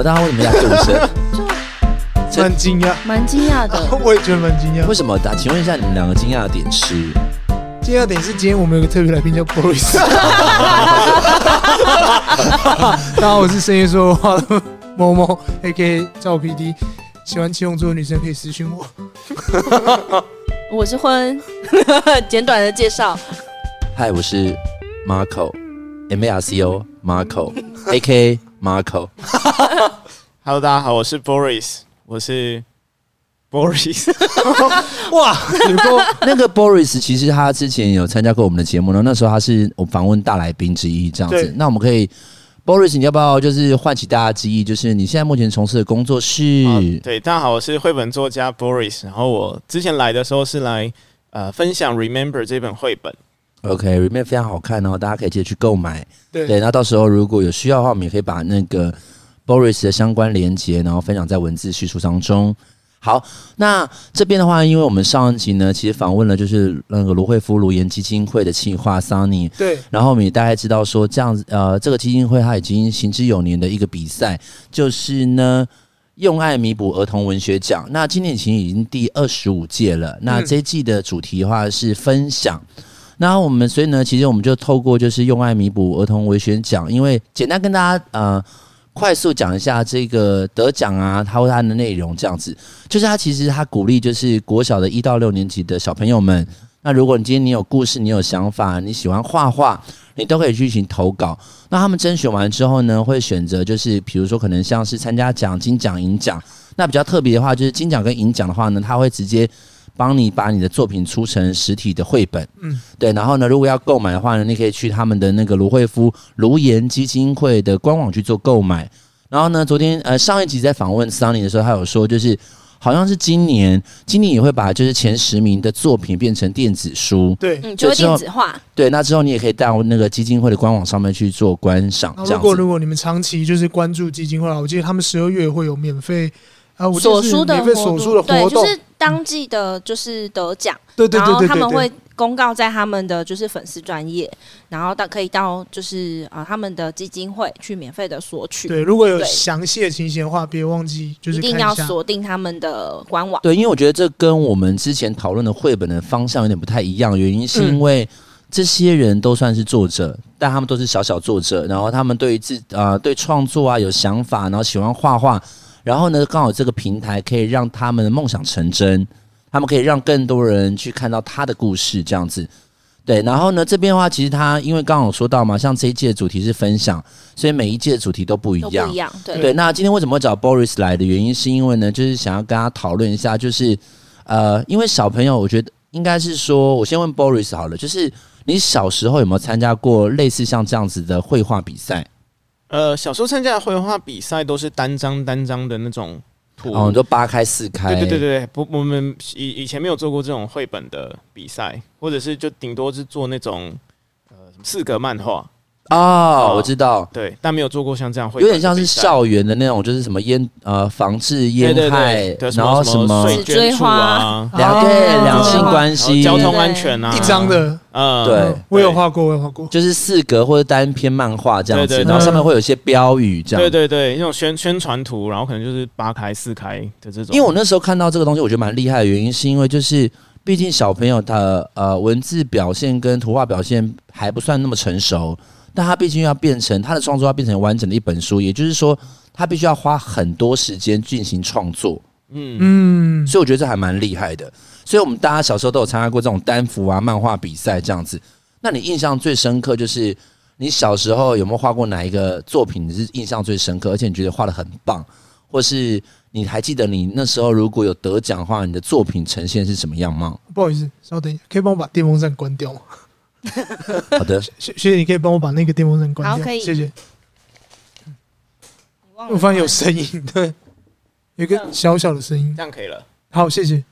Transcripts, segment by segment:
么大家为什么要肚声？蛮惊讶，蛮惊讶的。我也觉得蛮惊讶。为什么？打，请问一下，你们两个惊讶的点是？惊讶点是今天我们有个特别来宾叫 Boris。大家好，我是深夜说话的某某，A.K.A. 赵 PD。喜欢七龙珠的女生可以私讯我。我是婚，简短的介绍。嗨，我是 Marco，M A R C O，Marco，A.K.A. Marco。Hello，大家好，我是 Boris。我是 Boris，哇，那个 Boris 其实他之前有参加过我们的节目，然后那时候他是我访问大来宾之一，这样子。那我们可以，Boris，你要不要就是唤起大家记忆？就是你现在目前从事的工作是？对，大家好，我是绘本作家 Boris，然后我之前来的时候是来呃分享 Remember 这本绘本。OK，Remember 非常好看，然后大家可以记得去购买。对，对，那到时候如果有需要的话，我们也可以把那个。Boris 的相关连接，然后分享在文字叙述当中。好，那这边的话，因为我们上一集呢，其实访问了就是那个卢惠夫卢岩基金会的企划 Sunny，对，然后我们也大概知道说，这样子呃，这个基金会它已经行之有年的一个比赛，就是呢，用爱弥补儿童文学奖。那今年其实已经第二十五届了。那这一季的主题的话是分享。那、我们所以呢，其实我们就透过就是用爱弥补儿童文学奖，因为简单跟大家呃。快速讲一下这个得奖啊，它或它的内容这样子，就是它其实它鼓励就是国小的一到六年级的小朋友们，那如果你今天你有故事，你有想法，你喜欢画画，你都可以进行投稿。那他们甄选完之后呢，会选择就是比如说可能像是参加奖金奖银奖，那比较特别的话就是金奖跟银奖的话呢，他会直接。帮你把你的作品出成实体的绘本，嗯，对，然后呢，如果要购买的话呢，你可以去他们的那个卢惠夫卢岩基金会的官网去做购买。然后呢，昨天呃上一集在访问 Sunny 的时候，他有说就是好像是今年，今年也会把就是前十名的作品变成电子书，对，嗯，就会电子化。对，那之后你也可以到那个基金会的官网上面去做观赏。这样。如果如果你们长期就是关注基金会，我记得他们十二月会有免费。啊，所书的免费所书的活动，就是当季的，就是得奖，对对对，然后他们会公告在他们的就是粉丝专业，然后到可以到就是啊他们的基金会去免费的索取。对，如果有详细的情形的话，别忘记就是一定要锁定他们的官网。对，因为我觉得这跟我们之前讨论的绘本的方向有点不太一样，原因是因为这些人都算是作者，嗯、但他们都是小小作者，然后他们对于自啊、呃、对创作啊有想法，然后喜欢画画。然后呢，刚好这个平台可以让他们的梦想成真，他们可以让更多人去看到他的故事，这样子。对，然后呢，这边的话，其实他因为刚好说到嘛，像这一届的主题是分享，所以每一届的主题都不一样。不一样，对。对，那今天为什么会找 Boris 来的原因，是因为呢，就是想要跟他讨论一下，就是呃，因为小朋友，我觉得应该是说，我先问 Boris 好了，就是你小时候有没有参加过类似像这样子的绘画比赛？呃，小时候参加的绘画比赛都是单张单张的那种图，哦，都八开四开。对对对对，不，我们以以前没有做过这种绘本的比赛，或者是就顶多是做那种呃四格漫画。哦，我知道，对，但没有做过像这样会，有点像是校园的那种，就是什么烟呃防治烟害，然后什么水追花。啊，两对两性关系、交通安全啊，一张的，嗯，对，我有画过，我有画过，就是四格或者单篇漫画这样子，然后上面会有一些标语这样，对对对，那种宣宣传图，然后可能就是八开四开的这种。因为我那时候看到这个东西，我觉得蛮厉害的原因，是因为就是毕竟小朋友他呃文字表现跟图画表现还不算那么成熟。但他毕竟要变成他的创作，要变成完整的一本书，也就是说，他必须要花很多时间进行创作。嗯嗯，所以我觉得这还蛮厉害的。所以我们大家小时候都有参加过这种单幅啊、漫画比赛这样子。那你印象最深刻就是你小时候有没有画过哪一个作品你是印象最深刻，而且你觉得画的很棒，或是你还记得你那时候如果有得奖的话，你的作品呈现是什么样吗？不好意思，稍等一下，可以帮我把电风扇关掉吗？好的，学学姐，你可以帮我把那个电风扇关掉，好可以谢谢。我发现有声音，对，有一个小小的声音这。样可以了。好，谢谢。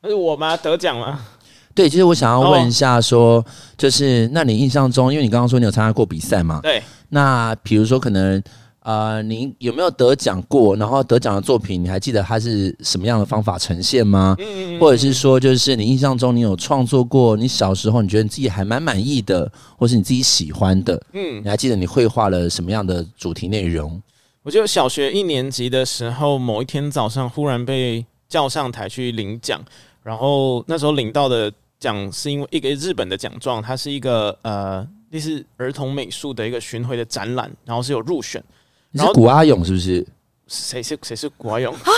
那是我吗？得奖吗？对，其实我想要问一下说，说、哦就是那你印象中，因为你刚刚说你有参加过比赛嘛？对，那比如说可能呃，你有没有得奖过？然后得奖的作品，你还记得它是什么样的方法呈现吗？嗯嗯嗯或者是说，就是你印象中你有创作过，你小时候你觉得你自己还蛮满意的，或是你自己喜欢的？嗯你还记得你绘画了什么样的主题内容？我记得小学一年级的时候，某一天早上忽然被叫上台去领奖，然后那时候领到的奖是因为一个日本的奖状，它是一个呃类似儿童美术的一个巡回的展览，然后是有入选。你是古阿勇是不是？谁是谁是古阿勇啊？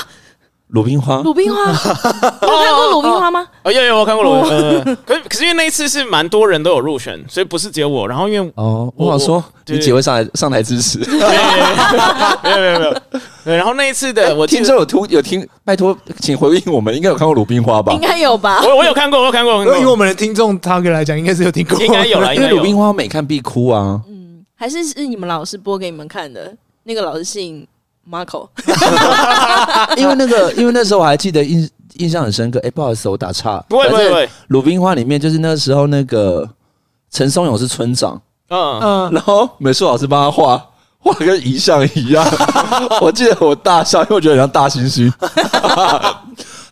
鲁冰花？鲁冰花，你有看过鲁冰花吗？哦，有有我看过鲁。呃，可是可是因为那一次是蛮多人都有入选，所以不是只有我。然后因为哦，我我想说对你姐会上来上台支持。没有没有没有，对，然后那一次的我听说有听有听，拜托请回应我们，应该有看过鲁冰花吧应？该有吧？我我有看过，我有看过，我有看过以我们的听众他给来讲，应该是有听过，应该有了，应该有因为鲁冰花每看必哭啊。嗯，还是是你们老师播给你们看的？那个老师姓 Marco，因为那个，因为那时候我还记得印印象很深刻。哎、不好意思，我打岔。不会不会不会，鲁冰花里面就是那时候那个陈松勇是村长，嗯，嗯，然后美术老师帮他画，画得跟遗像一样。我记得我大笑，因为我觉得很像大猩猩，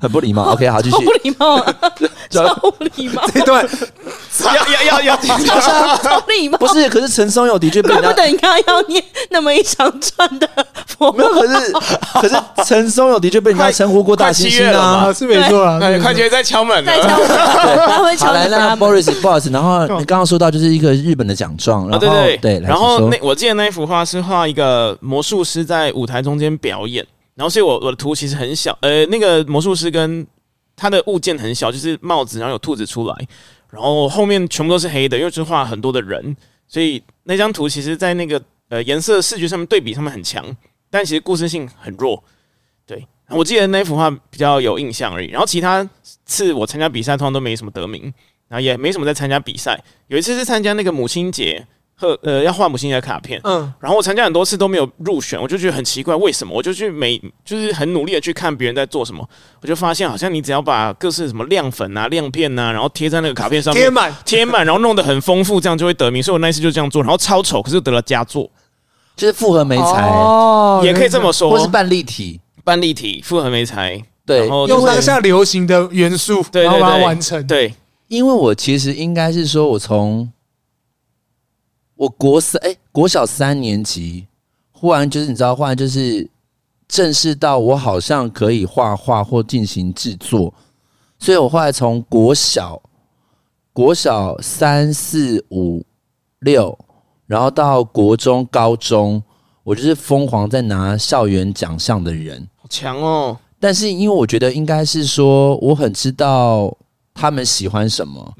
很不礼貌。OK，好，继续不续。礼貌啊，超不礼貌，这段要要要要，超不礼貌。不是，可是陈松勇的确被人家怪不得你刚刚要念那么一长串的佛没有，可是可是陈松勇的确被人家称呼过大猩猩啊啊。是没错啊，哎，快觉得在敲门在敲了。门，他会好来，那敲门。Boris 不好意思，然后你刚刚说到就是一个日本的奖状，然后啊，对对对，然后那我记得那一幅画是画一个魔术师在舞台中间表演，然后所以我我的图其实很小，呃，那个魔术师跟他的物件很小，就是帽子，然后有兔子出来，然后后面全部都是黑的，因为是画很多的人，所以那张图其实在那个呃颜色视觉上面对比上面很强，但其实故事性很弱。对，我记得那幅画比较有印象而已，然后其他次我参加比赛通常都没什么得名，然后也没什么在参加比赛。有一次是参加那个母亲节。和呃要换母亲节的卡片，嗯，然后我参加很多次都没有入选，我就觉得很奇怪，为什么？我就去每就是很努力的去看别人在做什么，我就发现好像你只要把各式什么亮粉啊、亮片啊，然后贴在那个卡片上面，贴满，贴满，然后弄得很丰富，这样就会得名。所以我那一次就这样做，然后超丑，可是得了佳作，就是复合媒材，哦也可以这么说，或是半立体，半立体复合媒材，对然后就是用当下流行的元素，对然后把它对对完成。对，因为我其实应该是说，我从我国三哎、国小三年级，忽然就是你知道，忽然就是正式到我好像可以画画或进行制作，所以我后来从国小国小三四五六，然后到国中、高中，我就是疯狂在拿校园奖项的人。好强哦，但是因为我觉得应该是说，我很知道他们喜欢什么，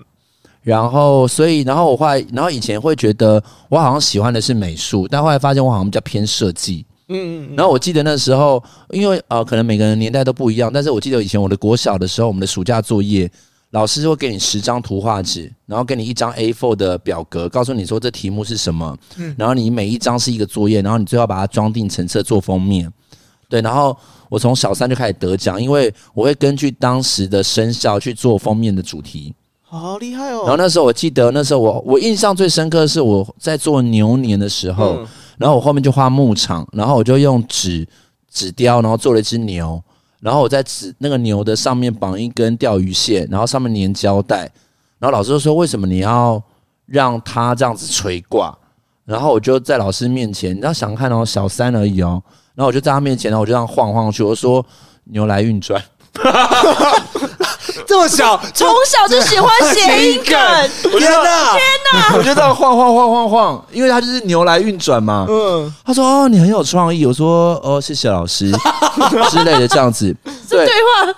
然后所以，然后我后来，然后以前会觉得我好像喜欢的是美术，但后来发现我好像比较偏设计。嗯嗯然后我记得那时候，因为呃，可能每个人年代都不一样，但是我记得以前我的国小的时候，我们的暑假作业，老师会给你十张图画纸，然后给你一张 A4 的表格，告诉你说这题目是什么，嗯然后你每一张是一个作业，然后你最后把它装订成册做封面。对，然后我从小三就开始得奖，因为我会根据当时的生肖去做封面的主题。好厉害哦。然后那时候我记得，那时候我我印象最深刻的是我在做牛年的时候，嗯然后我后面就画牧场，然后我就用纸纸雕，然后做了一只牛，然后我在纸那个牛的上面绑一根钓鱼线，然后上面粘胶带，然后老师就说为什么你要让它这样子垂挂？然后我就在老师面前，你要想看哦，小三而已哦，然后我就在他面前，然后我就这样晃晃去，我说牛来运转。这么小，从小就喜欢谐音梗。天哪天哪！我觉得这样晃晃晃晃晃，因为他就是牛来运转嘛。嗯，他说哦，你很有创意。我说哦，谢谢老师 之类的这样子。对，对话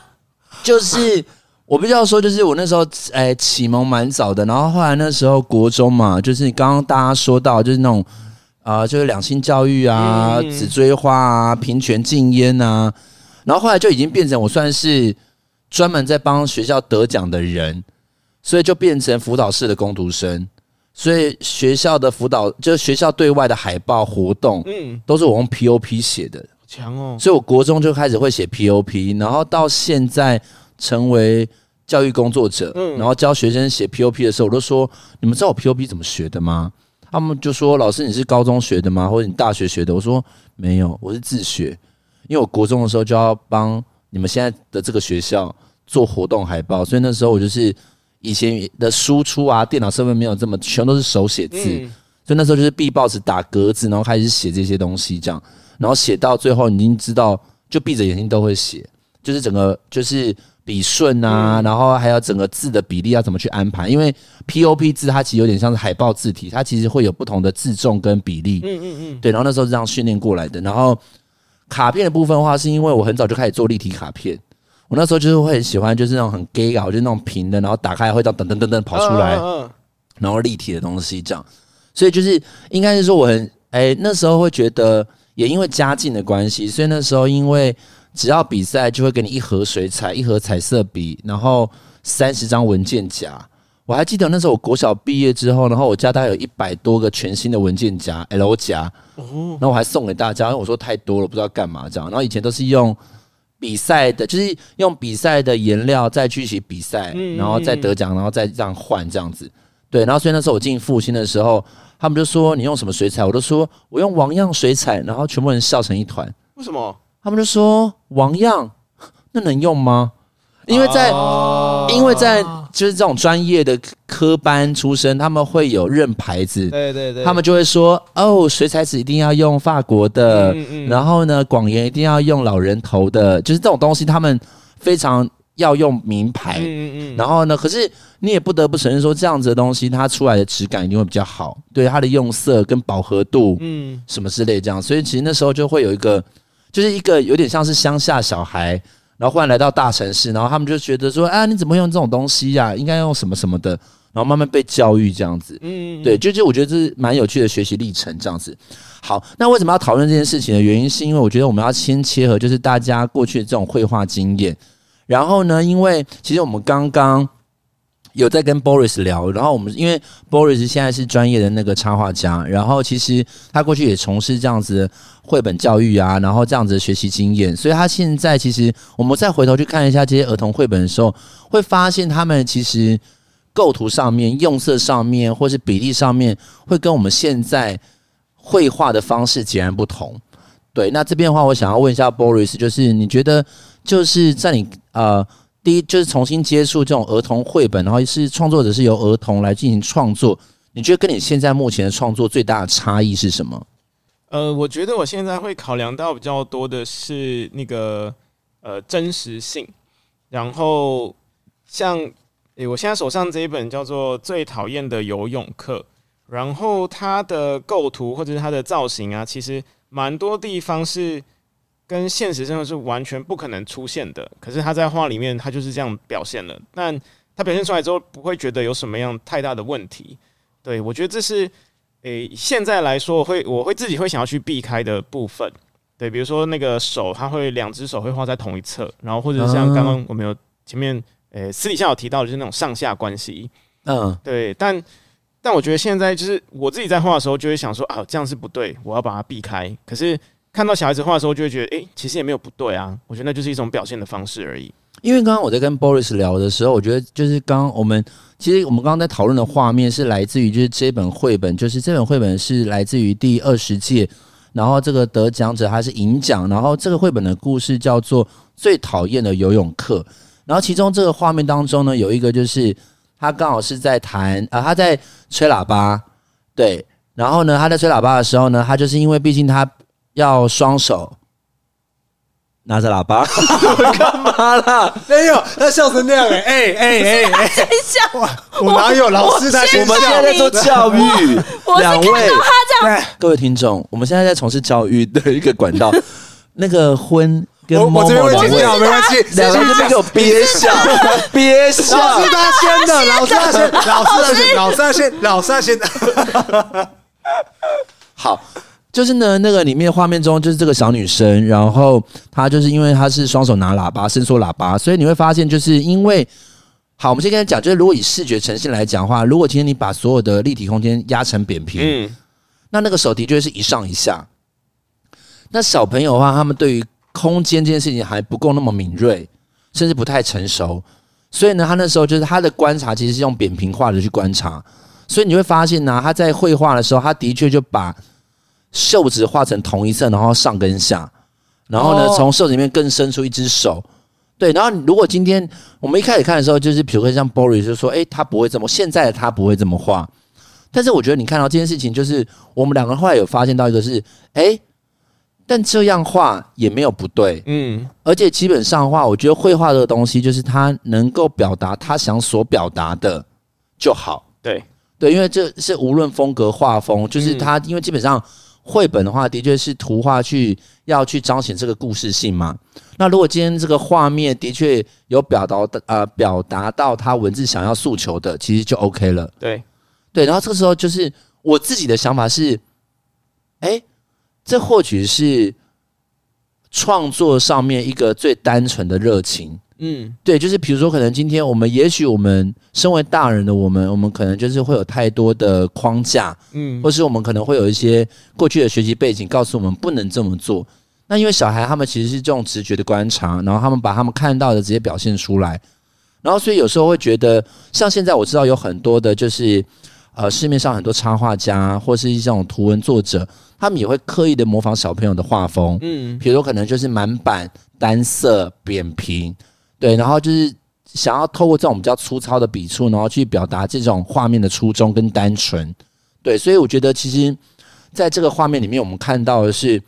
就是我必须要说，就是我那时候哎启蒙蛮早的，然后后来那时候国中嘛，就是你刚刚大家说到，就是那种啊、呃，就是两性教育啊，嗯、紫锥花啊，平权禁烟啊，然后后来就已经变成我算是。专门在帮学校得奖的人，所以就变成辅导室的工读生。所以学校的辅导，就是学校对外的海报活动，嗯，都是我用 POP 写的，强哦。所以我国中就开始会写 POP，然后到现在成为教育工作者，嗯，然后教学生写 POP 的时候，我都说：你们知道我 POP 怎么学的吗？他们就说：老师，你是高中学的吗？或者你大学学的？我说没有，我是自学，因为我国中的时候就要帮。你们现在的这个学校做活动海报，所以那时候我就是以前的输出啊，电脑设备没有这么全都是手写字，嗯、所以那时候就是闭报纸打格子，然后开始写这些东西，这样，然后写到最后，你已经知道，就闭着眼睛都会写，就是整个就是笔顺啊，嗯、然后还有整个字的比例要怎么去安排，因为 POP 字它其实有点像是海报字体，它其实会有不同的字重跟比例，嗯嗯嗯，对，然后那时候是这样训练过来的，然后。卡片的部分的话，是因为我很早就开始做立体卡片。我那时候就是会很喜欢，就是那种很 gay 啊，就是那种平的，然后打开会这样噔噔噔噔跑出来，然后立体的东西这样。所以就是应该是说我很哎，那时候会觉得，也因为家境的关系，所以那时候因为只要比赛就会给你一盒水彩、一盒彩色笔，然后三十张文件夹。我还记得那时候我国小毕业之后，然后我家大概有一百多个全新的文件夹 L 夹，然后我还送给大家，因为我说太多了，不知道干嘛这样。然后以前都是用比赛的，就是用比赛的颜料再去写比赛，然后再得奖，然后再这样换这样子。对，然后所以那时候我进复兴的时候，他们就说你用什么水彩，我都说我用王样水彩，然后全部人笑成一团。为什么？他们就说王样那能用吗？因为在，因为在。就是这种专业的科班出身，他们会有认牌子，对对对，他们就会说哦，水彩纸一定要用法国的，嗯嗯，然后呢，广盐一定要用老人头的，就是这种东西，他们非常要用名牌，嗯嗯，然后呢，可是你也不得不承认说，这样子的东西它出来的质感一定会比较好，对它的用色跟饱和度，嗯，什么之类这样，所以其实那时候就会有一个，就是一个有点像是乡下小孩。然后忽然来到大城市，然后他们就觉得说：“啊，你怎么用这种东西呀？应该用什么什么的。”然后慢慢被教育这样子。嗯，对，就就我觉得这是蛮有趣的学习历程这样子。好，那为什么要讨论这件事情的原因，是因为我觉得我们要先切合，就是大家过去的这种绘画经验。然后呢，因为其实我们刚刚。有在跟 Boris 聊，然后我们因为 Boris 现在是专业的那个插画家，然后其实他过去也从事这样子绘本教育啊，然后这样子的学习经验，所以他现在其实我们再回头去看一下这些儿童绘本的时候，会发现他们其实构图上面、用色上面，或是比例上面，会跟我们现在绘画的方式截然不同。对，那这边的话，我想要问一下 Boris，就是你觉得就是在你呃。第一就是重新接触这种儿童绘本，然后是创作者是由儿童来进行创作。你觉得跟你现在目前的创作最大的差异是什么？呃，我觉得我现在会考量到比较多的是那个呃真实性。然后像诶、我现在手上这一本叫做《最讨厌的游泳课》，然后它的构图或者是它的造型啊，其实蛮多地方是。跟现实生活是完全不可能出现的，可是他在画里面，他就是这样表现了。但他表现出来之后，不会觉得有什么样太大的问题。对，我觉得这是，诶、欸，现在来说，我会我会自己会想要去避开的部分。对，比如说那个手，他会两只手会画在同一侧，然后或者像刚刚我们有前面，诶、欸，私底下有提到的就是那种上下关系。嗯，对。但但我觉得现在就是我自己在画的时候，就会想说啊，这样是不对，我要把它避开。可是。看到小孩子画的时候，就会觉得，诶、其实也没有不对啊。我觉得那就是一种表现的方式而已。因为刚刚我在跟 Boris 聊的时候，我觉得就是刚刚我们其实我们刚刚在讨论的画面是来自于就是这本绘本，就是这本绘本是来自于第二十届，然后这个得奖者他是银奖，然后这个绘本的故事叫做《最讨厌的游泳课》，然后其中这个画面当中呢，有一个就是他刚好是在弹啊，他在吹喇叭，对，然后呢他在吹喇叭的时候呢，他就是因为毕竟他。要双手，拿着喇叭，干嘛啦？没有，他笑成那样哎哎哎哎哎！笑，我哪有老师在学我们现在在做教育，两位各位听众，我们现在在从事教育的一个管道。那个婚跟某某我这边会剪掉，没关系。两个这边给我憋笑，憋笑。老师他先的，老师他先，老师他先，老师他先，老师他先。好。就是呢，那个里面画面中就是这个小女生，然后她就是因为她是双手拿喇叭，伸缩喇叭，所以你会发现，就是因为好，我们先跟她讲，就是如果以视觉呈现来讲的话，如果今天你把所有的立体空间压成扁平，嗯，那那个手的确是一上一下。那小朋友的话，他们对于空间这件事情还不够那么敏锐，甚至不太成熟，所以呢，他那时候就是他的观察其实是用扁平化的去观察，所以你会发现呢，他在绘画的时候，他的确就把。袖子画成同一色，然后上跟下，然后呢，从袖子里面更伸出一只手，对。然后如果今天我们一开始看的时候，就是比如说像 Boris 就说，诶，他不会这么，现在的他不会这么画。但是我觉得你看到这件事情，就是我们两个后来有发现到一个是，诶，但这样画也没有不对，嗯。而且基本上的话，我觉得绘画这个东西，就是他能够表达他想所表达的就好。对对，因为这是无论风格画风，就是他，因为基本上。绘本的话，的确是图画去要去彰显这个故事性嘛。那如果今天这个画面的确有表达的呃表达到他文字想要诉求的，其实就 OK 了。对对，然后这个时候就是我自己的想法是，哎，这或许是创作上面一个最单纯的热情。嗯，对，就是比如说，可能今天我们，也许我们身为大人的我们，我们可能就是会有太多的框架，嗯，或是我们可能会有一些过去的学习背景告诉我们不能这么做。那因为小孩他们其实是这种直觉的观察，然后他们把他们看到的直接表现出来，然后所以有时候会觉得，像现在我知道有很多的，就是呃市面上很多插画家或是一种图文作者，他们也会刻意的模仿小朋友的画风，嗯，比如说可能就是满版单色扁平。对，然后就是想要透过这种比较粗糙的笔触，然后去表达这种画面的初衷跟单纯。对，所以我觉得其实在这个画面里面，我们看到的是，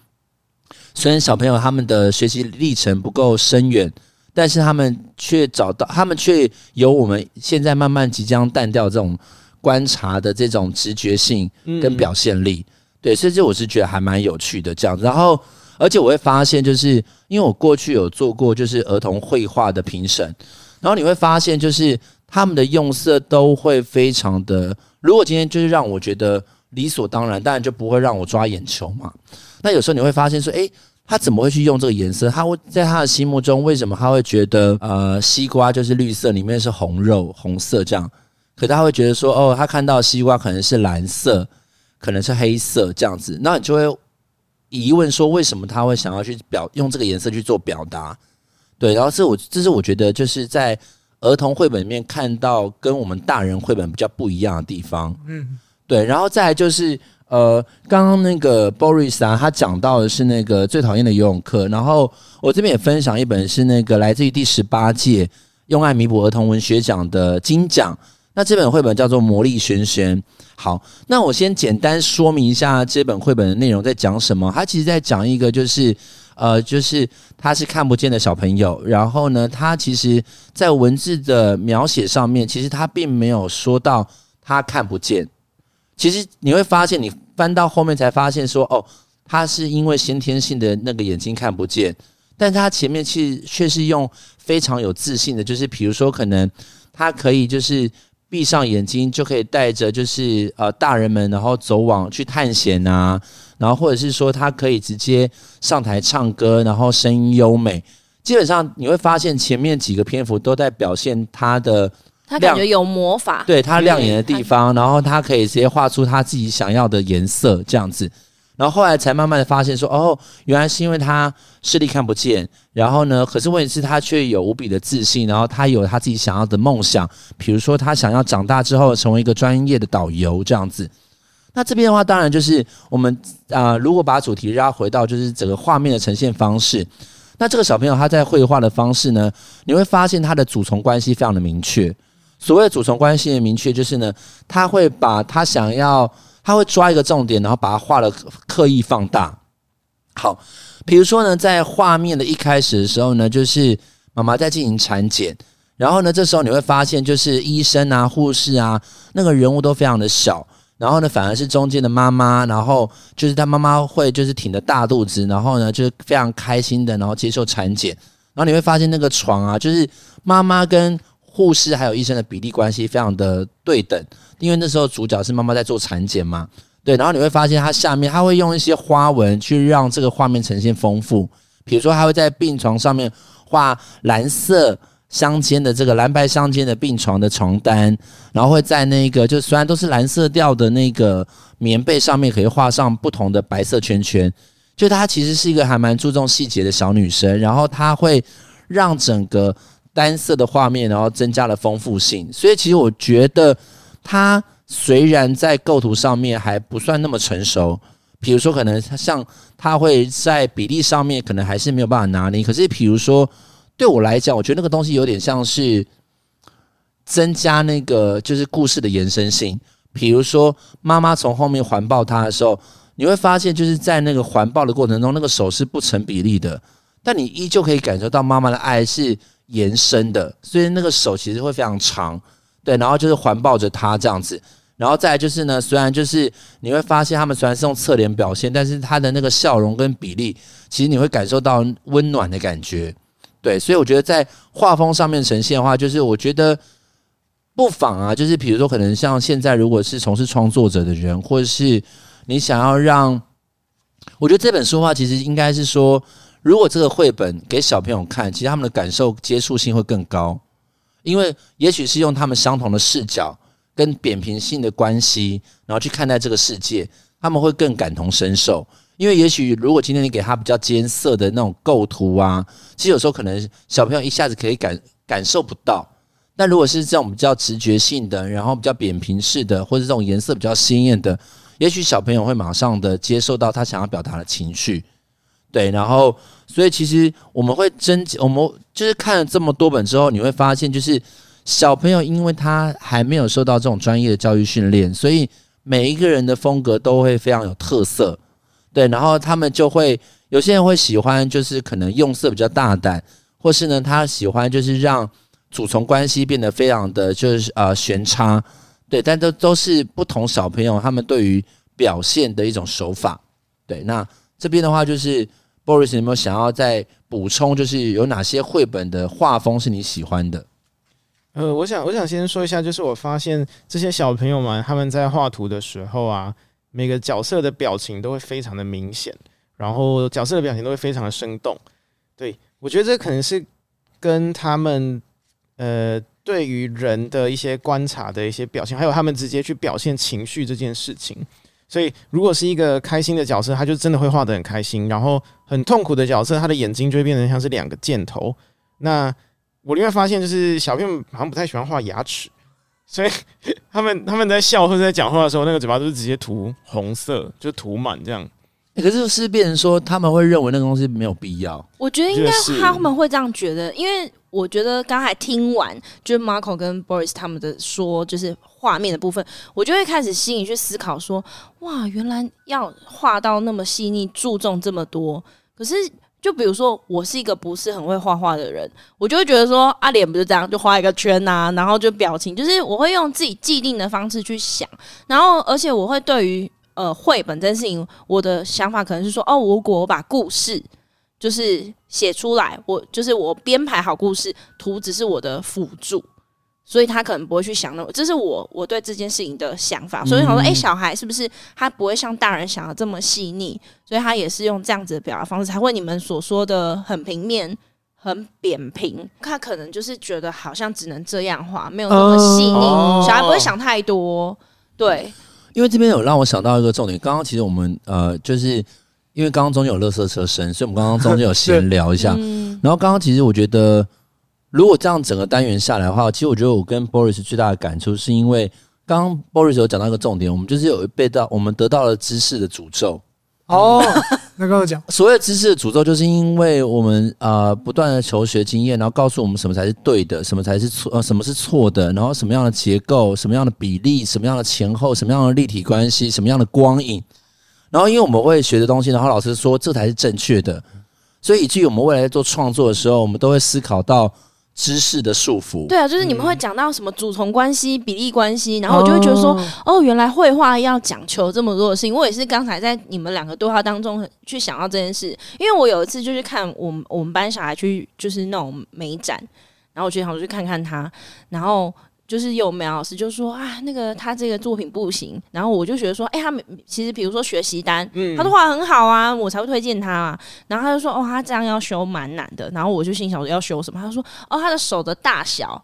虽然小朋友他们的学习历程不够深远，但是他们却找到，他们却有我们现在慢慢即将淡掉这种观察的这种直觉性跟表现力。嗯、对，所以这我是觉得还蛮有趣的这样子。然后。而且我会发现，就是因为我过去有做过就是儿童绘画的评审，然后你会发现，就是他们的用色都会非常的。如果今天就是让我觉得理所当然，当然就不会让我抓眼球嘛。那有时候你会发现说，诶，他怎么会去用这个颜色？他会在他的心目中，为什么他会觉得呃西瓜就是绿色，里面是红肉红色这样？可他会觉得说，哦，他看到西瓜可能是蓝色，可能是黑色这样子，那你就会。疑问说：“为什么他会想要去表用这个颜色去做表达？”对，然后这我这是我觉得就是在儿童绘本里面看到跟我们大人绘本比较不一样的地方。嗯，对，然后再来就是呃，刚刚那个 Boris 啊，他讲到的是那个最讨厌的游泳课，然后我这边也分享一本是那个来自于第十八届用爱弥补儿童文学奖的金奖。那这本绘本叫做《魔力轩轩》。好，那我先简单说明一下这本绘本的内容在讲什么。它其实在讲一个，就是呃，就是他是看不见的小朋友。然后呢，他其实在文字的描写上面，其实他并没有说到他看不见。其实你会发现，你翻到后面才发现说，哦，他是因为先天性的那个眼睛看不见。但他前面其实却是用非常有自信的，就是比如说，可能他可以就是。闭上眼睛就可以带着，就是呃大人们，然后走往去探险啊，然后或者是说他可以直接上台唱歌，然后声音优美。基本上你会发现前面几个篇幅都在表现他的，他感觉有魔法，对他亮眼的地方，然后他可以直接画出他自己想要的颜色，这样子。然后后来才慢慢的发现说，哦，原来是因为他视力看不见。然后呢，可是问题是，他却有无比的自信。然后他有他自己想要的梦想，比如说他想要长大之后成为一个专业的导游这样子。那这边的话，当然就是我们啊、如果把主题拉回到就是整个画面的呈现方式，那这个小朋友他在绘画的方式呢，你会发现他的主从关系非常的明确。所谓的主从关系的明确，就是呢，他会把他想要。他会抓一个重点，然后把它画的刻意放大，好，比如说呢，在画面的一开始的时候呢，就是妈妈在进行产检，然后呢，这时候你会发现，就是医生啊、护士啊，那个人物都非常的小，然后呢，反而是中间的妈妈，然后就是她妈妈会就是挺着大肚子，然后呢，就是非常开心的，然后接受产检，然后你会发现那个床啊，就是妈妈跟护士还有医生的比例关系非常的对等，因为那时候主角是妈妈在做产检嘛。对，然后你会发现它下面，它会用一些花纹去让这个画面呈现丰富。比如说，它会在病床上面画蓝色相间的这个蓝白相间的病床的床单，然后会在那个就虽然都是蓝色调的那个棉被上面，可以画上不同的白色圈圈。就她其实是一个还蛮注重细节的小女生，然后她会让整个单色的画面，然后增加了丰富性。所以其实我觉得它。虽然在构图上面还不算那么成熟，比如说可能像它会在比例上面可能还是没有办法拿捏。可是比如说对我来讲，我觉得那个东西有点像是增加那个就是故事的延伸性。比如说妈妈从后面环抱他的时候，你会发现就是在那个环抱的过程中，那个手是不成比例的，但你依旧可以感受到妈妈的爱是延伸的，所以那个手其实会非常长，对，然后就是环抱着他这样子。然后再就是呢，虽然就是你会发现他们虽然是用侧脸表现，但是他的那个笑容跟比例，其实你会感受到温暖的感觉。对，所以我觉得在画风上面呈现的话，就是我觉得不妨啊，就是比如说可能像现在如果是从事创作者的人，或者是你想要让，我觉得这本书的话，其实应该是说，如果这个绘本给小朋友看，其实他们的感受接触性会更高，因为也许是用他们相同的视角。跟扁平性的关系，然后去看待这个世界，他们会更感同身受。因为也许如果今天你给他比较艰涩的那种构图啊，其实有时候可能小朋友一下子可以感感受不到。但如果是这种比较直觉性的，然后比较扁平式的，或者这种颜色比较鲜艳的，也许小朋友会马上的接受到他想要表达的情绪。对，然后所以其实我们会真，我们就是看了这么多本之后，你会发现就是。小朋友，因为他还没有受到这种专业的教育训练，所以每一个人的风格都会非常有特色，对。然后他们就会有些人会喜欢，就是可能用色比较大胆，或是呢，他喜欢就是让主从关系变得非常的就是呃悬差，对。但都都是不同小朋友他们对于表现的一种手法，对。那这边的话，就是 Boris 有没有想要再补充，就是有哪些绘本的画风是你喜欢的？呃，我想，我想先说一下，就是我发现这些小朋友们他们在画图的时候啊，每个角色的表情都会非常的明显，然后角色的表情都会非常的生动。对，我觉得这可能是跟他们呃对于人的一些观察的一些表现，还有他们直接去表现情绪这件事情。所以，如果是一个开心的角色，他就真的会画得很开心；然后很痛苦的角色，他的眼睛就会变成像是两个箭头。那我另外发现，就是小朋友好像不太喜欢画牙齿，所以他们他们在笑或者在讲话的时候，那个嘴巴都是直接涂红色，就涂满这样。可是是变成说他们会认为那个东西没有必要。我觉得应该他们会这样觉得，因为我觉得刚才听完就是 Marco 跟 Boris 他们的说，就是画面的部分，我就会开始心里去思考说，哇，原来要画到那么细腻，注重这么多，可是。就比如说，我是一个不是很会画画的人，我就会觉得说，啊，脸不是这样，就画一个圈呐，然后就表情，就是我会用自己既定的方式去想，然后而且我会对于呃绘本这件事情，我的想法可能是说，哦，如果我把故事就是写出来，我就是我编排好故事，图只是我的辅助。所以他可能不会去想那么，这是我我对这件事情的想法。所以想说，哎、欸，小孩是不是他不会像大人想的这么细腻？所以他也是用这样子的表达方式，才会你们所说的很平面、很扁平。他可能就是觉得好像只能这样画，没有那么细腻。呃、小孩不会想太多。对，因为这边有让我想到一个重点。刚刚其实我们呃，就是因为刚刚中间有垃圾车声，所以我们刚刚中间有闲聊一下。嗯、然后刚刚其实我觉得。如果这样整个单元下来的话，其实我觉得我跟 Boris 最大的感触是因为刚刚 Boris 有讲到一个重点，我们就是有被到我们得到了知识的诅咒。哦，那跟我讲，所谓知识的诅咒，就是因为我们啊不断的求学经验，然后告诉我们什么才是对的，什么才是错，呃什么是错的，然后什么样的结构，什么样的比例，什么样的前后，什么样的立体关系，什么样的光影，然后因为我们会学的东西，然后老师说这才是正确的，所以以至于我们未来在做创作的时候，我们都会思考到。知识的束缚，对啊，就是你们会讲到什么主从关系、比例关系，然后我就会觉得说，哦，哦，原来绘画要讲求这么多的事情。我也是刚才在你们两个对话当中去想到这件事，因为我有一次就是看我们我们班小孩去就是那种美展，然后我就想去看看他，然后。就是有美老师就说啊，那个他这个作品不行，然后我就觉得说，哎、欸，他其实比如说学习单，嗯，他都画很好啊，我才会推荐他啊。然后他就说，哦，他这样要修蛮难的。然后我就心想说要修什么？他说，哦，他的手的大小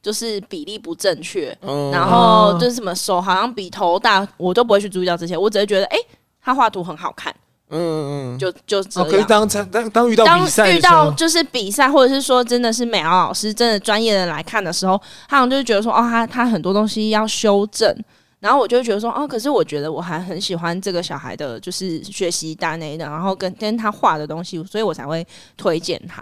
就是比例不正确，嗯、然后就是什么手好像比头大，我都不会去注意到这些，我只会觉得，哎、欸，他画图很好看。嗯嗯嗯，就就这样。可以当当当遇到比赛，当遇到就是比赛，或者是说真的是美劳老师真的专业的来看的时候，他好像就是觉得说，哦，他他很多东西要修正。然后我就会觉得说，哦，可是我觉得我还很喜欢这个小孩的，就是学习单内的，然后跟跟他画的东西，所以我才会推荐他。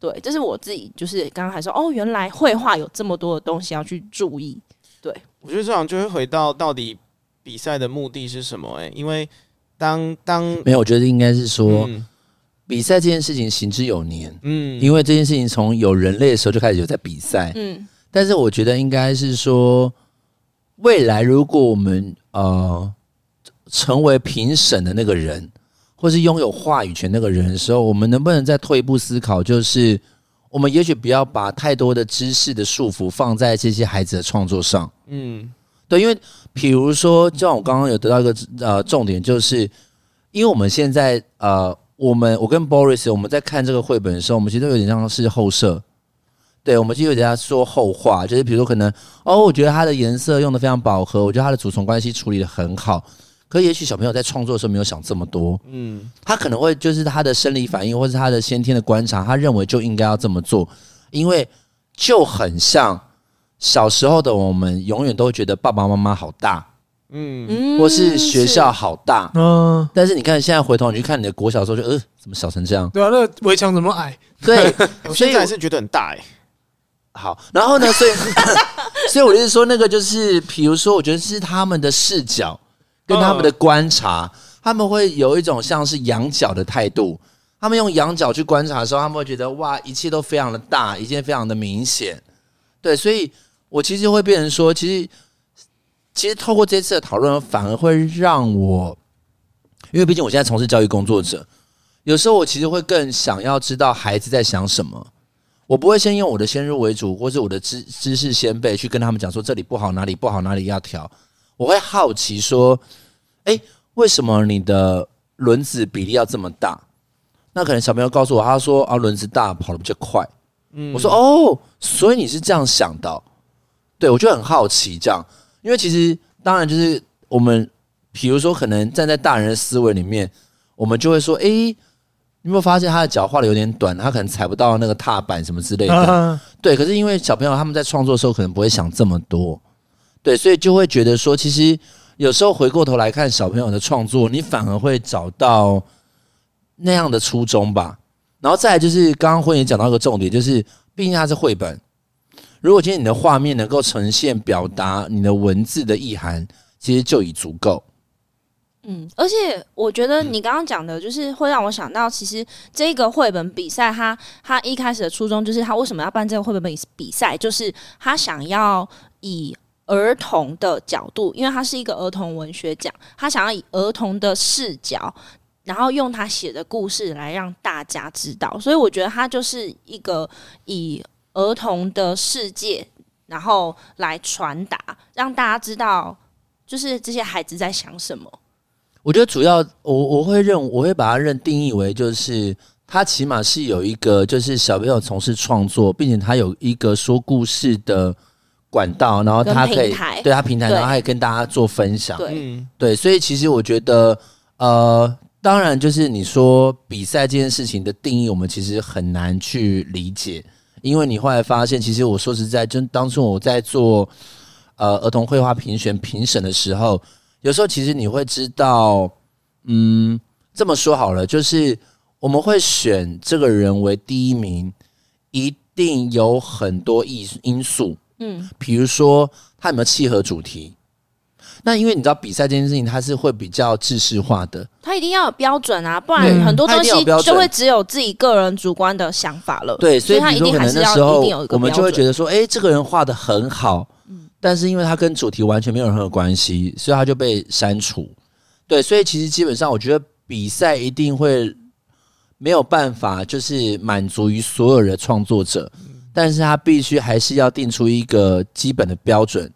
对，这是我自己就是刚刚还说，哦，原来绘画有这么多的东西要去注意。对，我觉得这样就会回到到底比赛的目的是什么？哎，因为。当当没有，我觉得应该是说，嗯、比赛这件事情行之有年，嗯，因为这件事情从有人类的时候就开始有在比赛，嗯，但是我觉得应该是说，未来如果我们呃成为评审的那个人，或是拥有话语权那个人的时候，我们能不能再退一步思考，就是我们也许不要把太多的知识的束缚放在这些孩子的创作上，嗯。对，因为比如说，就像我刚刚有得到一个呃重点，就是因为我们现在呃，我们我跟 Boris 我们在看这个绘本的时候，我们其实都有点像是后设，对，我们其实有点在说后话，就是比如说可能哦，我觉得它的颜色用的非常饱和，我觉得它的主从关系处理的很好，可也许小朋友在创作的时候没有想这么多，嗯，他可能会就是他的生理反应或是他的先天的观察，他认为就应该要这么做，因为就很像。小时候的我们永远都觉得爸爸妈妈好大，嗯，或是学校好大，嗯。但是你看现在回头你去看你的国小的时候，就呃，怎么小成这样？对啊，那围墙怎么矮？对，我现在还是觉得很大哎、欸。好，然后呢？所以，所以我就是说，那个就是，比如说，我觉得是他们的视角跟他们的观察，他们会有一种像是仰角的态度。他们用仰角去观察的时候，他们会觉得哇，一切都非常的大，一切非常的明显。对，所以。我其实会变成说，其实，其实透过这次的讨论，反而会让我，因为毕竟我现在从事教育工作者，有时候我其实会更想要知道孩子在想什么。我不会先用我的先入为主，或是我的知知识先辈去跟他们讲说这里不好，哪里不好，哪里要调。我会好奇说，哎，为什么你的轮子比例要这么大？那可能小朋友告诉我，他说啊，轮子大跑得比较快。嗯，我说哦，所以你是这样想的。对，我就很好奇这样，因为其实当然就是我们，比如说可能站在大人的思维里面，我们就会说，哎，你有没有发现他的脚画的有点短，他可能踩不到那个踏板什么之类的。啊、对，可是因为小朋友他们在创作的时候可能不会想这么多，对，所以就会觉得说，其实有时候回过头来看小朋友的创作，你反而会找到那样的初衷吧。然后再来就是刚刚婚也讲到一个重点，就是毕竟它是绘本。如果今天你的画面能够呈现表达你的文字的意涵，其实就已足够。嗯，而且我觉得你刚刚讲的，就是会让我想到，其实这个绘本比赛，它它一开始的初衷就是，他为什么要办这个绘本比比赛，就是他想要以儿童的角度，因为他是一个儿童文学奖，他想要以儿童的视角，然后用他写的故事来让大家知道。所以我觉得他就是一个以。儿童的世界，然后来传达，让大家知道，就是这些孩子在想什么。我觉得主要，我我会认，我会把它认定义为，就是他起码是有一个，就是小朋友从事创作，并且他有一个说故事的管道，然后他可以对他平台，然后还可以跟大家做分享。对对，所以其实我觉得，呃，当然就是你说比赛这件事情的定义，我们其实很难去理解。因为你后来发现，其实我说实在，就当初我在做呃儿童绘画评选评审的时候，有时候其实你会知道，嗯，这么说好了，就是我们会选这个人为第一名，一定有很多因因素，嗯，比如说他有没有契合主题，那因为你知道比赛这件事情，它是会比较制式化的，它一定要有标准啊，不然很多东西就会只有自己个人主观的想法了。对，所以他一定还是要一定有一个我们就会觉得说，哎，这个人画的很好，但是因为他跟主题完全没有任何关系，所以他就被删除。对，所以其实基本上我觉得比赛一定会没有办法，就是满足于所有的创作者，但是他必须还是要定出一个基本的标准。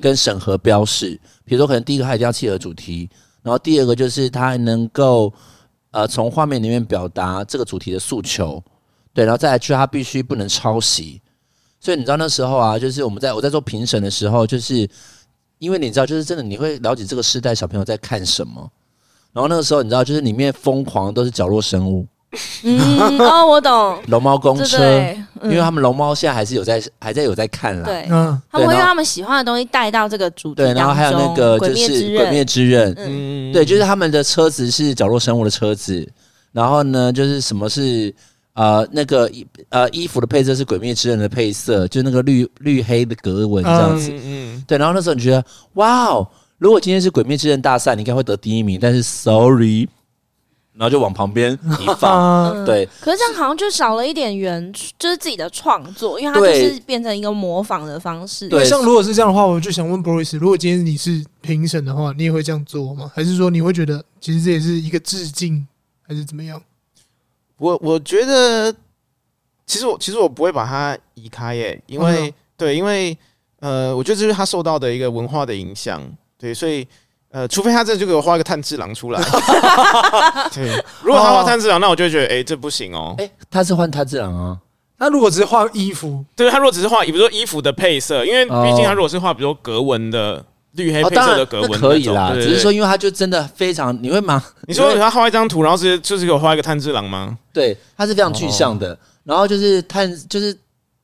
跟审核标示，比如说可能第一个它一定要契合主题，然后第二个就是它能够呃从画面里面表达这个主题的诉求，对，然后再来就是它必须不能抄袭。所以你知道那时候啊，就是我们在我在做评审的时候，就是因为你知道，就是真的你会了解这个时代小朋友在看什么，然后那个时候你知道，就是里面疯狂都是角落生物。嗯，哦，我懂，龙猫公车，对因为他们龙猫现在还是有在，还在有在看啦。对，嗯，他们会用他们喜欢的东西带到这个主题对，然后还有那个就是《鬼灭之刃》，嗯，对，就是他们的车子是角落生物的车子，然后呢，就是什么是呃那个衣呃衣服的配色是《鬼灭之刃》的配色，就那个绿绿黑的格纹这样子。嗯嗯，对，然后那时候你觉得哇哦，如果今天是《鬼灭之刃》大赛，你应该会得第一名，但是 sorry。然后就往旁边 一放，嗯对。可是这样好像就少了一点原，就是自己的创作，因为它就是变成一个模仿的方式。对像如果是这样的话，我就想问 Boris，如果今天你是评审的话，你也会这样做吗？还是说你会觉得其实这也是一个致敬，还是怎么样？我我觉得，其实我其实我不会把它移开耶，因为、嗯、对，因为呃，我觉得这是他受到的一个文化的影响，对，所以。呃，除非他这就给我画一个炭治郎出来，对，如果他画炭治郎，那我就会觉得，哎、欸，这不行哦。哎、欸，他是换炭治郎啊。那如果只是画衣服，对，他如果只是画，比如说衣服的配色，因为毕竟他如果是画，比如说格纹的绿黑配色的格纹、哦，可以啦。只是说，因为他就真的非常，你会吗？你说他画一张图，然后是就是给我画一个炭治郎吗？对，他是非常具象的。哦、然后就是炭，就是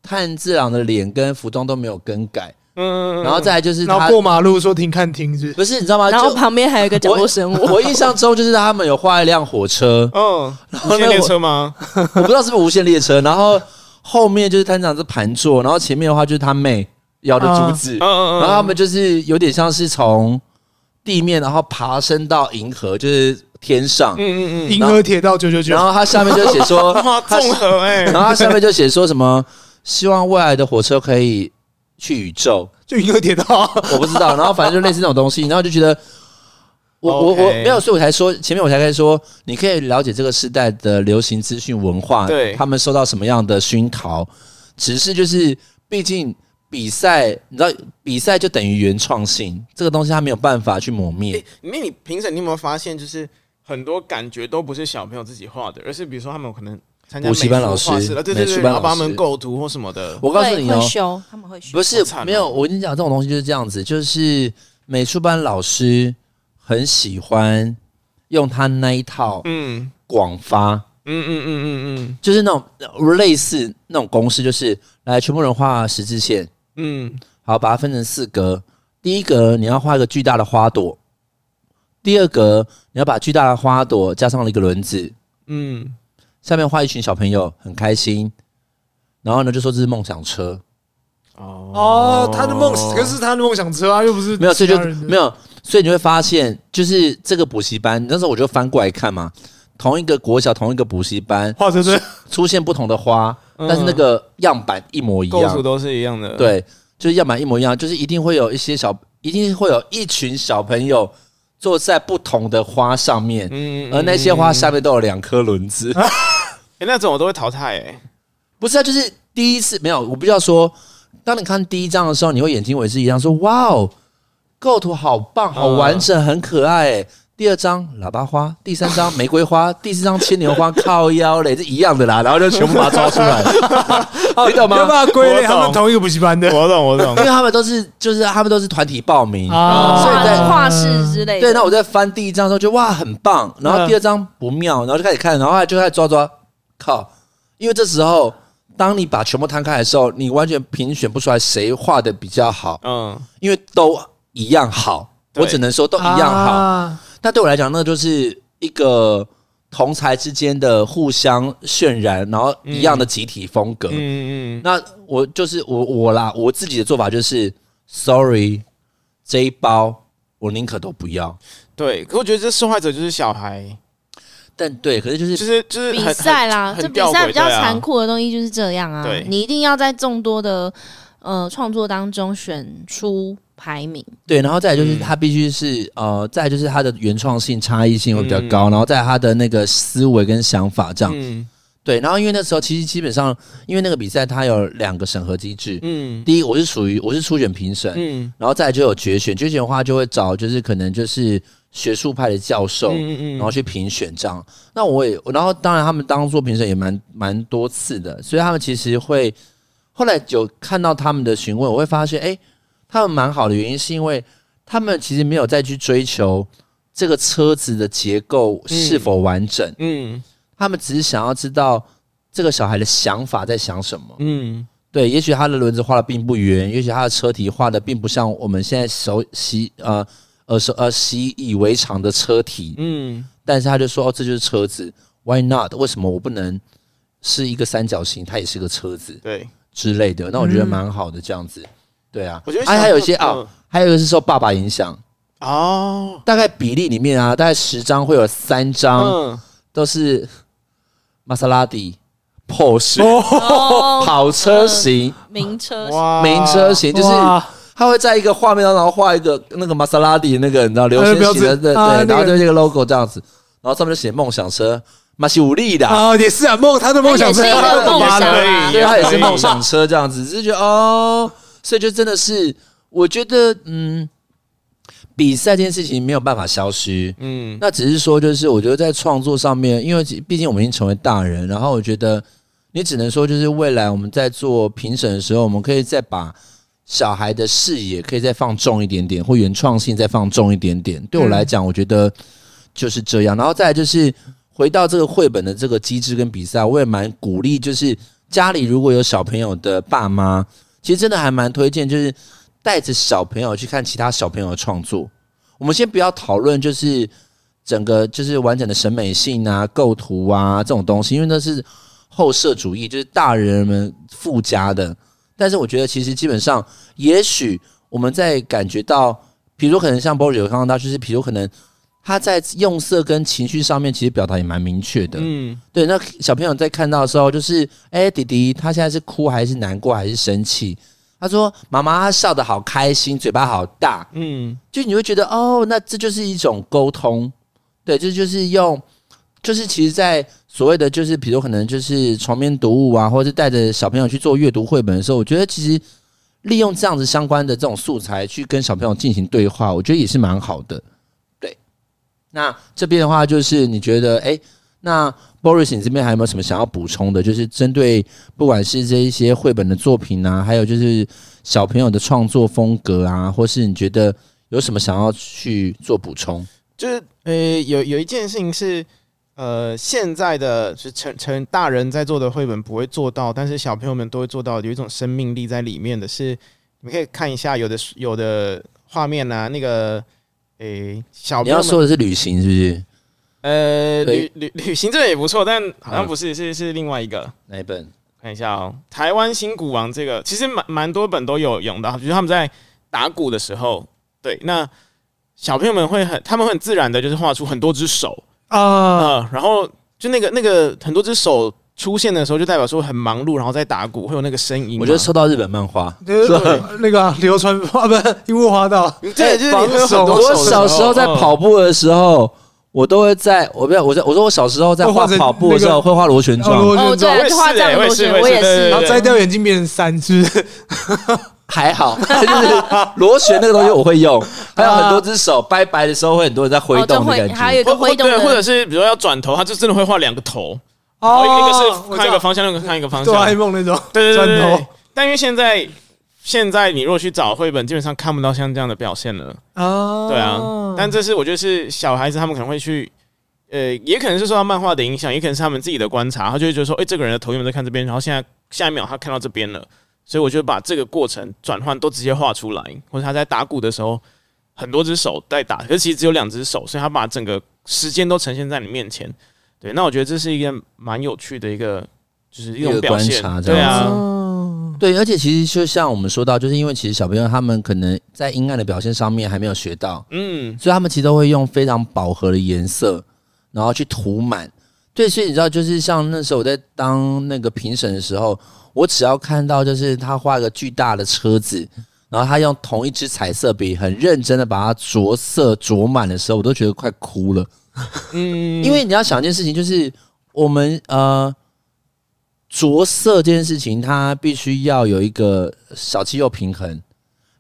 炭治郎的脸跟服装都没有更改。嗯，然后再来就是他然后过马路说停看停是，不是你知道吗？然后旁边还有一个角落生物。我，我印象中就是他们有画一辆火车，嗯，无线列车吗？我不知道是不是无限列车。然后后面就是探长是盘坐，然后前面的话就是他妹咬的竹子，嗯嗯嗯，然后他们就是有点像是从地面然后爬升到银河，就是天上，嗯嗯嗯，银河铁道九九九。然后他下面就写说，哇，综合哎，然后他下面就写说什么，希望未来的火车可以。去宇宙就银河铁道，我不知道。然后反正就类似那种东西，然后就觉得我我我没有，所以我才说前面我才开始说，你可以了解这个时代的流行资讯文化，对他们受到什么样的熏陶。只是就是，毕竟比赛，你知道，比赛就等于原创性，这个东西它没有办法去磨灭。因为你评审，你有没有发现，就是很多感觉都不是小朋友自己画的，而是比如说他们可能。补习班老师，对对对，然后帮他们构图或什么的。我告诉你哦，会修，他们会修。不是没有，我跟你讲，这种东西就是这样子，就是美术班老师很喜欢用他那一套，嗯，广发，嗯嗯嗯嗯嗯，就是那种类似那种公式，就是来全部人画十字线，嗯，好，把它分成四格，第一格你要画一个巨大的花朵，第二格你要把巨大的花朵加上了一个轮子，嗯。下面画一群小朋友很开心，然后呢就说这是梦想车。哦，他的梦，可是他的梦想车啊，又不是没有，所以就没有，所以你会发现，就是这个补习班，那时候我就翻过来看嘛，同一个国小，同一个补习班，画着对，出现不同的花，但是那个样板一模一样，构图都是一样的，对，就是样板一模一样，就是一定会有一些小，一定会有一群小朋友。坐在不同的花上面，嗯，而那些花下面都有两颗轮子。哎、欸，那种我都会淘汰。哎，不是啊，就是第一次没有，我不要说。当你看第一张的时候，你会眼睛为之一亮，说：“哇哦，构图好棒，好完整，很可爱。”哎。第二张喇叭花，第三张玫瑰花，第四张牵牛花，靠腰嘞，是一样的啦，然后就全部把它抓出来，你懂吗？没办法归类，他们同一个补习班的，我懂我懂，因为他们都是就是他们都是团体报名啊，所以在画室之类的。对，那我在翻第一张的时候，就哇很棒，然后第二张不妙，然后就开始看，然后就开始抓抓，靠，因为这时候当你把全部摊开的时候，你完全评选不出来谁画的比较好，嗯，因为都一样好，我只能说都一样好。那对我来讲，那就是一个同才之间的互相渲染，然后一样的集体风格。嗯嗯，那我就是我我啦，我自己的做法就是，sorry，这一包我宁可都不要。对，可我觉得这受害者就是小孩，但对，可是就是就是就是比赛啦，很这比赛比较残酷的东西就是这样啊。对你一定要在众多的呃创作当中选出排名。对，然后再来就是嗯他必须是、呃，再就是他的原创性、差异性会比较高，嗯然后再来他的那个思维跟想法这样。嗯对，然后因为那时候其实基本上，因为那个比赛它有两个审核机制，嗯第一我是属于我是初选评审，嗯然后再来就有决选，决选的话就会找就是可能就是学术派的教授，嗯嗯然后去评选这样。那我也，然后当然他们当做评审也蛮蛮多次的，所以他们其实会后来有看到他们的询问，我会发现，哎，他们蛮好的原因是因为他们其实没有再去追求这个车子的结构是否完整，嗯。他们只是想要知道这个小孩的想法在想什么。嗯。对，也许他的轮子画的并不圆，也许他的车体画的并不像我们现在熟悉呃呃熟呃习以为常的车体，嗯。但是他就说哦，这就是车子，Why not？为什么我不能是一个三角形，它也是个车子对，之类的？那我觉得蛮好的，这样子。对啊，啊，我觉得小还有一些啊、嗯。还有一个是受爸爸影响，哦，大概比例里面啊，大概十张会有三张嗯。都是玛莎拉蒂、Porsche、哦，跑车型、名车哇。名车型，就是哇。他会在一个画面当中，然后画一个那个玛莎拉蒂那个你知道流线型的对对，啊然后就这个 logo 这样子，然后上面就写梦想车，马西武力的，啊，也是啊，梦他的梦想是也是一个梦想啊对，他也是梦想车这样子，只是觉得哦，所以就真的是，我觉得嗯，比赛这件事情没有办法消失，嗯那只是说，就是我觉得在创作上面，因为毕竟我们已经成为大人，然后我觉得你只能说，就是未来我们在做评审的时候，我们可以再把小孩的视野可以再放重一点点，或原创性再放重一点点。对我来讲，我觉得就是这样。然后再来就是回到这个绘本的这个机制跟比赛，我也蛮鼓励，就是家里如果有小朋友的爸妈，其实真的还蛮推荐，就是带着小朋友去看其他小朋友的创作。我们先不要讨论，就是整个就是完整的审美性啊、构图啊这种东西，因为那是后设主义，就是大人们附加的。但是我觉得，其实基本上，也许我们在感觉到，比如可能像 Boris 有看到，就是比如可能他在用色跟情绪上面，其实表达也蛮明确的。嗯对，那小朋友在看到的时候，就是哎，弟弟他现在是哭还是难过还是生气？他说：“妈妈，他笑得好开心，嘴巴好大。”嗯就你会觉得哦，那这就是一种沟通，对，这就是用，就是其实，在所谓的就是，比如可能就是床边读物啊，或者是带着小朋友去做阅读绘本的时候，我觉得其实利用这样子相关的这种素材去跟小朋友进行对话，我觉得也是蛮好的。那这边的话就是你觉得，哎，那 Boris 你这边还有没有什么想要补充的？就是针对不管是这一些绘本的作品啊，还有就是小朋友的创作风格啊，或是你觉得有什么想要去做补充？就是呃，有有一件事情是，呃，现在的是成成大人在做的绘本不会做到，但是小朋友们都会做到，有一种生命力在里面的是，你们可以看一下有的有的画面啊，那个诶，小你朋友们要说的是旅行是不是？呃旅旅旅行这个也不错，但好像不是，是是另外一个。哪一本？看一下哦，台湾新鼓王这个其实蛮蛮多本都有用到，就是他们在打鼓的时候，对，那小朋友们会很，他们会很自然的，就是画出很多只手啊，啊、然后就那个那个很多只手出现的时候，就代表说很忙碌，然后在打鼓会有那个声音。我觉得受到日本漫画。就是那个啊流传啊，不是樱木花道，对，就是很多我手的小时候在嗯跑步的时候，我都会在我不要我在我说我小时候在画跑步的时候会画螺旋哦状，螺哦，对，就画这样螺旋，我也是然。后摘掉眼镜变成三只？还好，就是螺旋那个东西我会用，还有很多只手拜拜的时候会很多人在挥动的感觉。还有一个挥动对，或者，是比如说要转头，他就真的会画两个头，然后一个是看一个方向，另一个看一个方向。哆啦 A 梦那种，对对对对但因为现在现在你如果去找绘本，基本上看不到像这样的表现了。啊，对啊，但这是我觉得是小孩子他们可能会去，呃，也可能是受到漫画的影响，也可能是他们自己的观察，他就会觉得说，哎、这个人的头原本在看这边，然后现在下一秒他看到这边了，所以我就把这个过程转换都直接画出来，或者他在打鼓的时候，很多只手在打，可是其实只有两只手，所以他把整个时间都呈现在你面前。对，那我觉得这是一个蛮有趣的一个，就是一种观察，这样对啊。哦对，而且其实就像我们说到，就是因为其实小朋友他们可能在阴暗的表现上面还没有学到，嗯，所以他们其实都会用非常饱和的颜色，然后去涂满。对，所以你知道，就是像那时候我在当那个评审的时候，我只要看到就是他画一个巨大的车子，然后他用同一支彩色笔很认真的把它着色着满的时候，我都觉得快哭了。嗯，因为你要想一件事情，就是我们呃着色这件事情，它必须要有一个小气又平衡，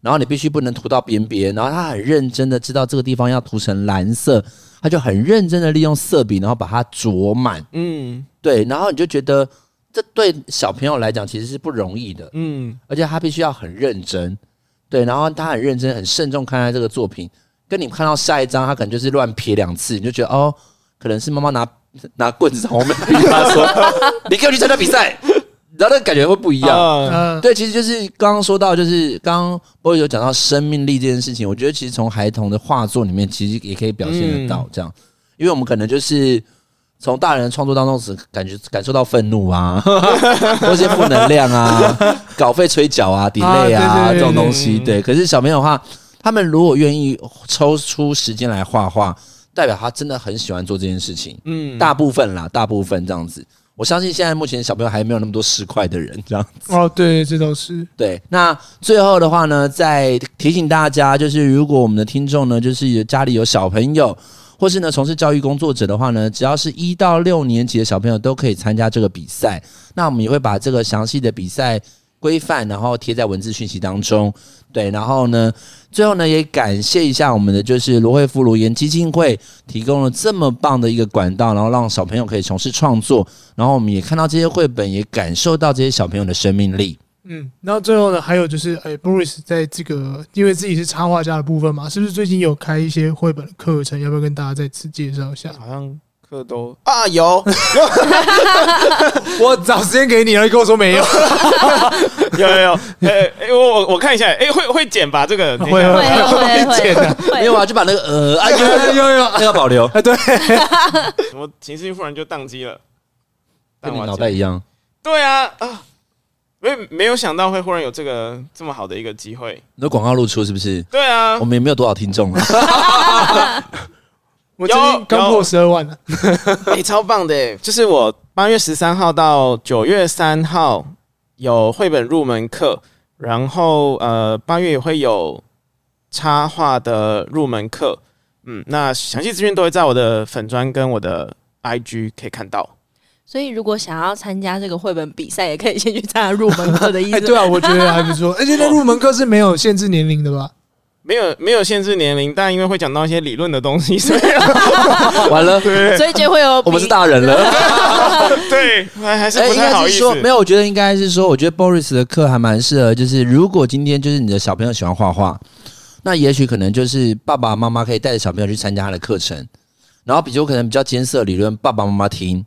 然后你必须不能涂到边边，然后他很认真的知道这个地方要涂成蓝色。他就很认真的利用色笔，然后把它着满。嗯，对，然后你就觉得这对小朋友来讲其实是不容易的。嗯，而且他必须要很认真。对，然后他很认真、很慎重看待这个作品。跟你看到下一张，他可能就是乱撇两次，你就觉得哦，可能是妈妈拿拿棍子从后面逼他说：“你给我去参加比赛。”然后那个感觉会不一样，嗯，对，其实就是刚刚说到，就是刚刚波有讲到生命力这件事情，我觉得其实从孩童的画作里面，其实也可以表现得到这样，因为我们可能就是从大人的创作当中只感觉感受到愤怒啊，或些负能量啊，稿费催缴啊，delay 啊这种东西，对。可是小朋友的话，他们如果愿意抽出时间来画画，代表他真的很喜欢做这件事情，嗯，大部分啦，大部分这样子。我相信现在目前小朋友还没有那么多十块的人这样子哦，对，这都是对。那最后的话呢，再提醒大家，就是如果我们的听众呢，就是家里有小朋友，或是呢从事教育工作者的话呢，只要是一到六年级的小朋友都可以参加这个比赛。那我们也会把这个详细的比赛规范，然后贴在文字讯息当中。对，然后呢，最后呢，也感谢一下我们的就是罗惠夫颅颜基金会提供了这么棒的一个管道，然后让小朋友可以从事创作，然后我们也看到这些绘本，也感受到这些小朋友的生命力。嗯，然后最后呢，还有就是，哎，Boris 在这个因为自己是插画家的部分嘛，是不是最近有开一些绘本的课程？要不要跟大家再次介绍一下？好像。课都啊有，我找时间给你了，你跟我说没有，有 有有，哎、我我我看一下，哎、欸、会会剪吧？这个会会会会剪的，没有啊，就把那个呃，哎 有有有，那个保留，哎对，什么情绪忽然就宕机了，跟你脑袋一样，对啊啊，没没有想到会忽然有这个这么好的一个机会，你的广告露出是不是？对啊，我们也没有多少听众。啊。我最近刚破十二万了，哎、欸，超棒的！就是我八月十三号到九月三号有绘本入门课，然后呃八月也会有插画的入门课，嗯，那详细资讯都会在我的粉专跟我的 IG 可以看到。所以如果想要参加这个绘本比赛，也可以先去参加入门课的意思。哎，对啊，我觉得还不错。而且那入门课是没有限制年龄的吧？没有没有限制年龄，但因为会讲到一些理论的东西，所以 完了，对，所以就会有我们是大人了，对，还还是不太好意思。说没有，我觉得应该是说，我觉得 Boris 的课还蛮适合，就是如果今天就是你的小朋友喜欢画画，那也许可能就是爸爸妈妈可以带着小朋友去参加他的课程，然后比如可能比较艰涩理论，爸爸妈妈听。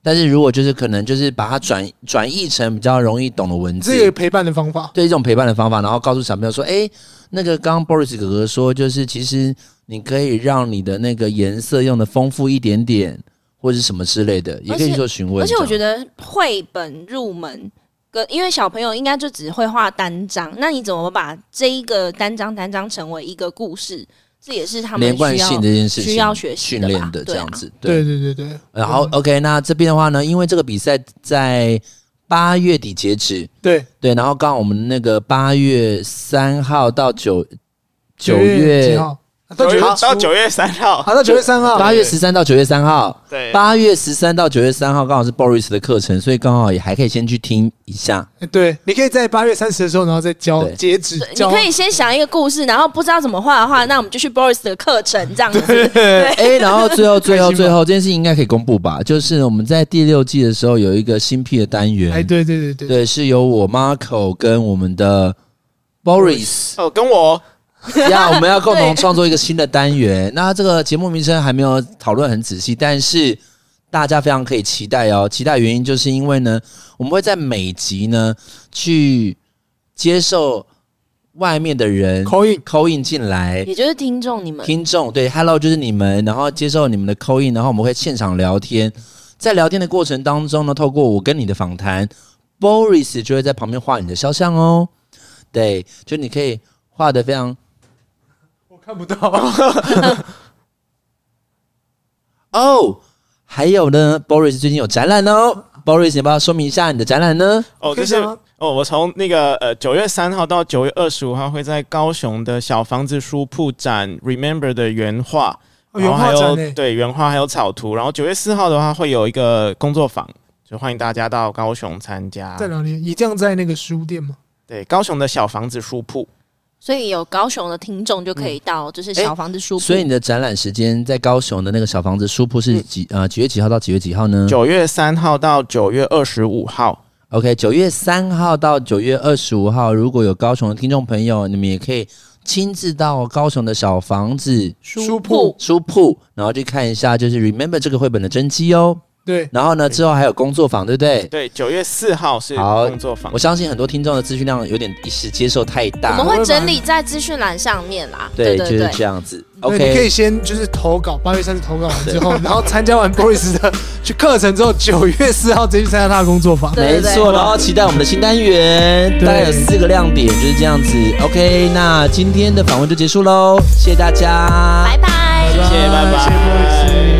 但是如果就是可能就是把它转转译成比较容易懂的文字，这个陪伴的方法，对一种陪伴的方法，然后告诉小朋友说，哎，那个刚刚 Boris 哥哥说，就是其实你可以让你的那个颜色用的丰富一点点，或者是什么之类的，也可以做询问。而且我觉得绘本入门跟因为小朋友应该就只会画单张，那你怎么把这一个单张单张成为一个故事？这也是他们连贯性这件事情需要学习训练的这样子，对对对对。然后 OK，那这边的话呢，因为这个比赛在八月底截止，对对。然后刚好我们那个八月三号到九九月几号？到九月到九月三号，好，到九月三号，八月十三到九月三号，对，八月十三到九月三号刚好是 Boris 的课程，所以刚好也还可以先去听一下。对，你可以在八月三十的时候，然后再交截止。你可以先想一个故事，然后不知道怎么画的话，那我们就去 Boris 的课程这样子。对，哎，然后最后最后最后这件事情应该可以公布吧？就是我们在第六季的时候有一个新辟的单元，哎，对对对对，对，是由我 Marco 跟我们的 Boris 哦，跟我。呀，我们要共同创作一个新的单元。那这个节目名称还没有讨论很仔细，但是大家非常可以期待哦。期待原因就是因为呢，我们会在每集呢去接受外面的人 call in call in 进来，也就是听众你们听众对，Hello 就是你们，然后接受你们的 call in，然后我们会现场聊天。在聊天的过程当中呢，透过我跟你的访谈 Boris 就会在旁边画你的肖像哦。对，就你可以画的非常，我看不到。哦，还有呢，Boris 最近有展览哦。Boris，你要不要说明一下你的展览呢？哦，就是哦，我从那个呃九月三号到九月二十五号会在高雄的小房子书铺展 Remember 的原画，哦、原画展对原画还有草图。然后九月四号的话会有一个工作坊，就欢迎大家到高雄参加。在哪里？一样在那个书店吗？对，高雄的小房子书铺。所以有高雄的听众就可以到，就是小房子书铺、嗯。所以你的展览时间在高雄的那个小房子书铺是几、嗯、呃几月几号到几月几号呢？九月三号到九月二十五号。OK，九月三号到九月二十五号，如果有高雄的听众朋友，你们也可以亲自到高雄的小房子书铺书铺，然后去看一下，就是 Remember 这个绘本的真迹哦。对，然后呢，之后还有工作坊，对不对？对，九月四号是工作坊。我相信很多听众的资讯量有点一时接受太大，我们会整理在资讯栏上面啦。对，对就是这样子。OK，你可以先就是投稿，八月三十投稿完之后，然后参加完 Boris 的去课程之后，九月四号直接去参加他的工作坊。没错，然后期待我们的新单元，大概有四个亮点，就是这样子。OK，那今天的访问就结束喽，谢谢大家，拜拜，谢谢，拜拜。